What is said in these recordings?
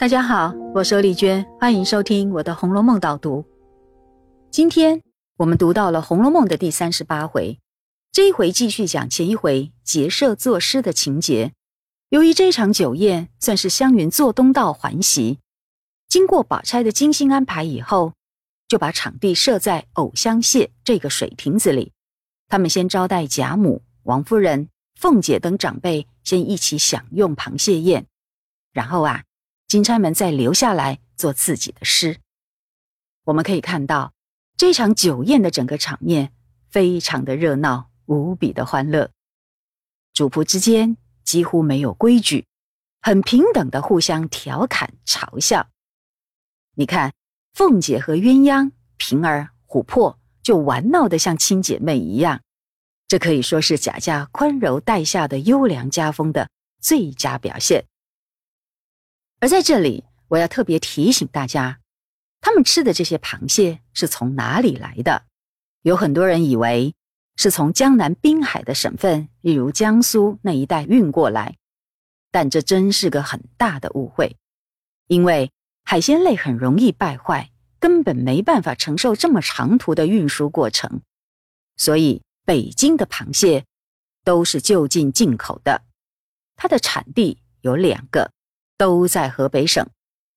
大家好，我是丽娟，欢迎收听我的《红楼梦》导读。今天我们读到了《红楼梦》的第三十八回，这一回继续讲前一回结社作诗的情节。由于这场酒宴算是湘云做东道还席，经过宝钗的精心安排以后，就把场地设在藕香榭这个水亭子里。他们先招待贾母、王夫人、凤姐等长辈，先一起享用螃蟹宴，然后啊。金钗们再留下来做自己的诗。我们可以看到，这场酒宴的整个场面非常的热闹，无比的欢乐。主仆之间几乎没有规矩，很平等的互相调侃嘲笑。你看，凤姐和鸳鸯、平儿、琥珀就玩闹的像亲姐妹一样，这可以说是贾家宽柔待下的优良家风的最佳表现。而在这里，我要特别提醒大家，他们吃的这些螃蟹是从哪里来的？有很多人以为是从江南滨海的省份，例如江苏那一带运过来，但这真是个很大的误会。因为海鲜类很容易败坏，根本没办法承受这么长途的运输过程，所以北京的螃蟹都是就近进口的。它的产地有两个。都在河北省，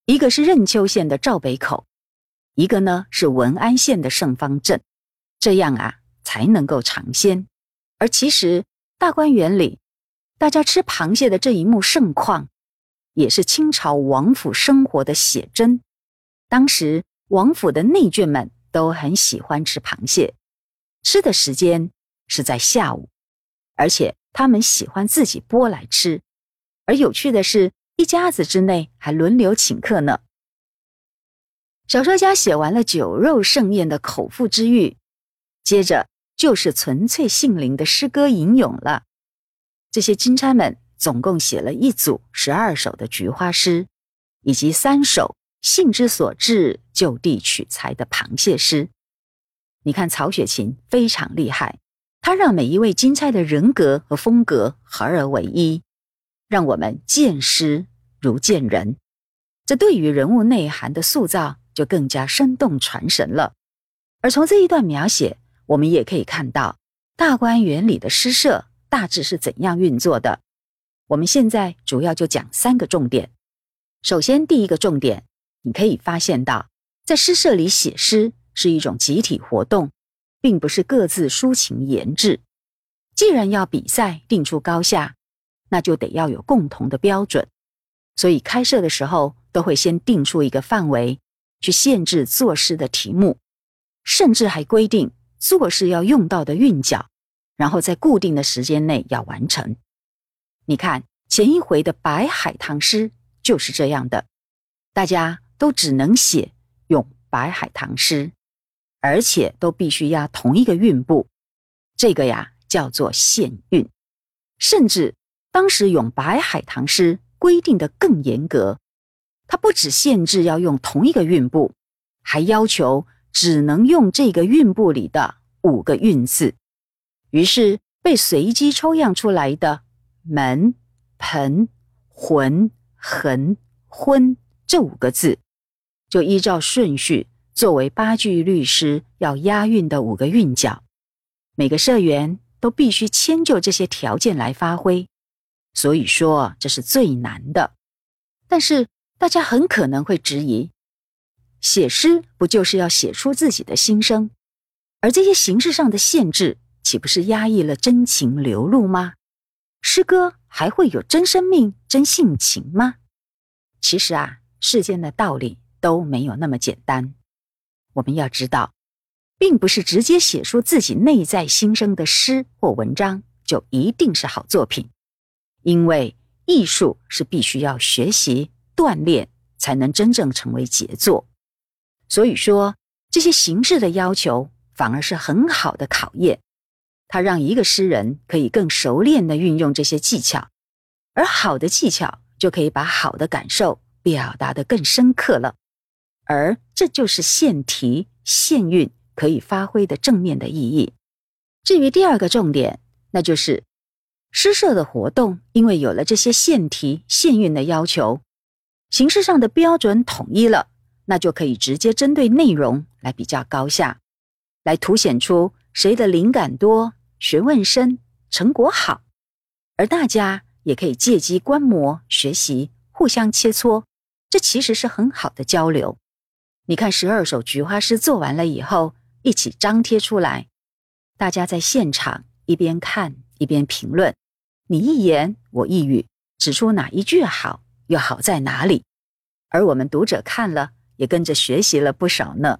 一个是任丘县的赵北口，一个呢是文安县的盛芳镇，这样啊才能够尝鲜。而其实大观园里，大家吃螃蟹的这一幕盛况，也是清朝王府生活的写真。当时王府的内眷们都很喜欢吃螃蟹，吃的时间是在下午，而且他们喜欢自己剥来吃。而有趣的是。一家子之内还轮流请客呢。小说家写完了酒肉盛宴的口腹之欲，接着就是纯粹性灵的诗歌吟咏了。这些金钗们总共写了一组十二首的菊花诗，以及三首兴之所至就地取材的螃蟹诗。你看曹雪芹非常厉害，他让每一位金钗的人格和风格合而为一。让我们见诗如见人，这对于人物内涵的塑造就更加生动传神了。而从这一段描写，我们也可以看到大观园里的诗社大致是怎样运作的。我们现在主要就讲三个重点。首先，第一个重点，你可以发现到，在诗社里写诗是一种集体活动，并不是各自抒情言志。既然要比赛，定出高下。那就得要有共同的标准，所以开设的时候都会先定出一个范围，去限制作诗的题目，甚至还规定作诗要用到的韵脚，然后在固定的时间内要完成。你看前一回的白海棠诗就是这样的，大家都只能写咏白海棠诗，而且都必须押同一个韵部，这个呀叫做限韵，甚至。当时咏白海棠诗规定的更严格，它不只限制要用同一个韵部，还要求只能用这个韵部里的五个韵字。于是被随机抽样出来的门、盆、魂、痕、昏这五个字，就依照顺序作为八句律诗要押韵的五个韵脚。每个社员都必须迁就这些条件来发挥。所以说这是最难的，但是大家很可能会质疑：写诗不就是要写出自己的心声？而这些形式上的限制，岂不是压抑了真情流露吗？诗歌还会有真生命、真性情吗？其实啊，世间的道理都没有那么简单。我们要知道，并不是直接写出自己内在心声的诗或文章就一定是好作品。因为艺术是必须要学习锻炼才能真正成为杰作，所以说这些形式的要求反而是很好的考验。它让一个诗人可以更熟练的运用这些技巧，而好的技巧就可以把好的感受表达的更深刻了。而这就是现题现韵可以发挥的正面的意义。至于第二个重点，那就是。诗社的活动，因为有了这些现题现韵的要求，形式上的标准统一了，那就可以直接针对内容来比较高下，来凸显出谁的灵感多、学问深、成果好，而大家也可以借机观摩、学习，互相切磋，这其实是很好的交流。你看，十二首菊花诗做完了以后，一起张贴出来，大家在现场一边看一边评论，你一言我一语，指出哪一句好。又好在哪里？而我们读者看了，也跟着学习了不少呢。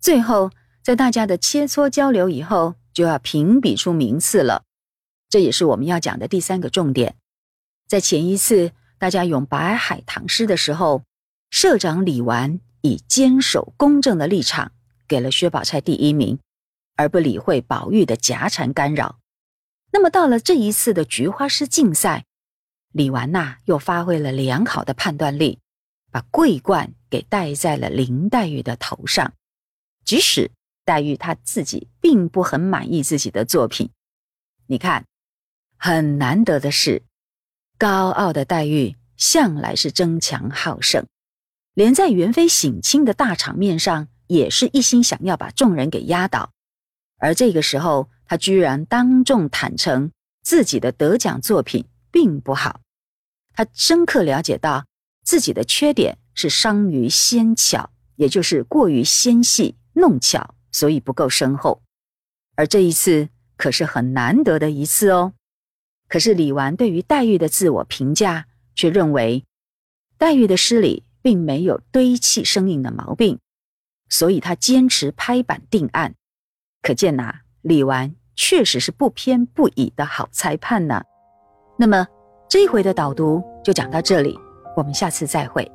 最后，在大家的切磋交流以后，就要评比出名次了。这也是我们要讲的第三个重点。在前一次大家咏白海棠诗的时候，社长李纨以坚守公正的立场，给了薛宝钗第一名，而不理会宝玉的夹缠干扰。那么到了这一次的菊花诗竞赛。李纨呐，又发挥了良好的判断力，把桂冠给戴在了林黛玉的头上。即使黛玉她自己并不很满意自己的作品，你看，很难得的是，高傲的黛玉向来是争强好胜，连在元妃省亲的大场面上，也是一心想要把众人给压倒。而这个时候，他居然当众坦诚自己的得奖作品。并不好，他深刻了解到自己的缺点是伤于纤巧，也就是过于纤细弄巧，所以不够深厚。而这一次可是很难得的一次哦。可是李纨对于黛玉的自我评价却认为，黛玉的诗里并没有堆砌生硬的毛病，所以他坚持拍板定案。可见呐，李纨确实是不偏不倚的好裁判呢。那么，这一回的导读就讲到这里，我们下次再会。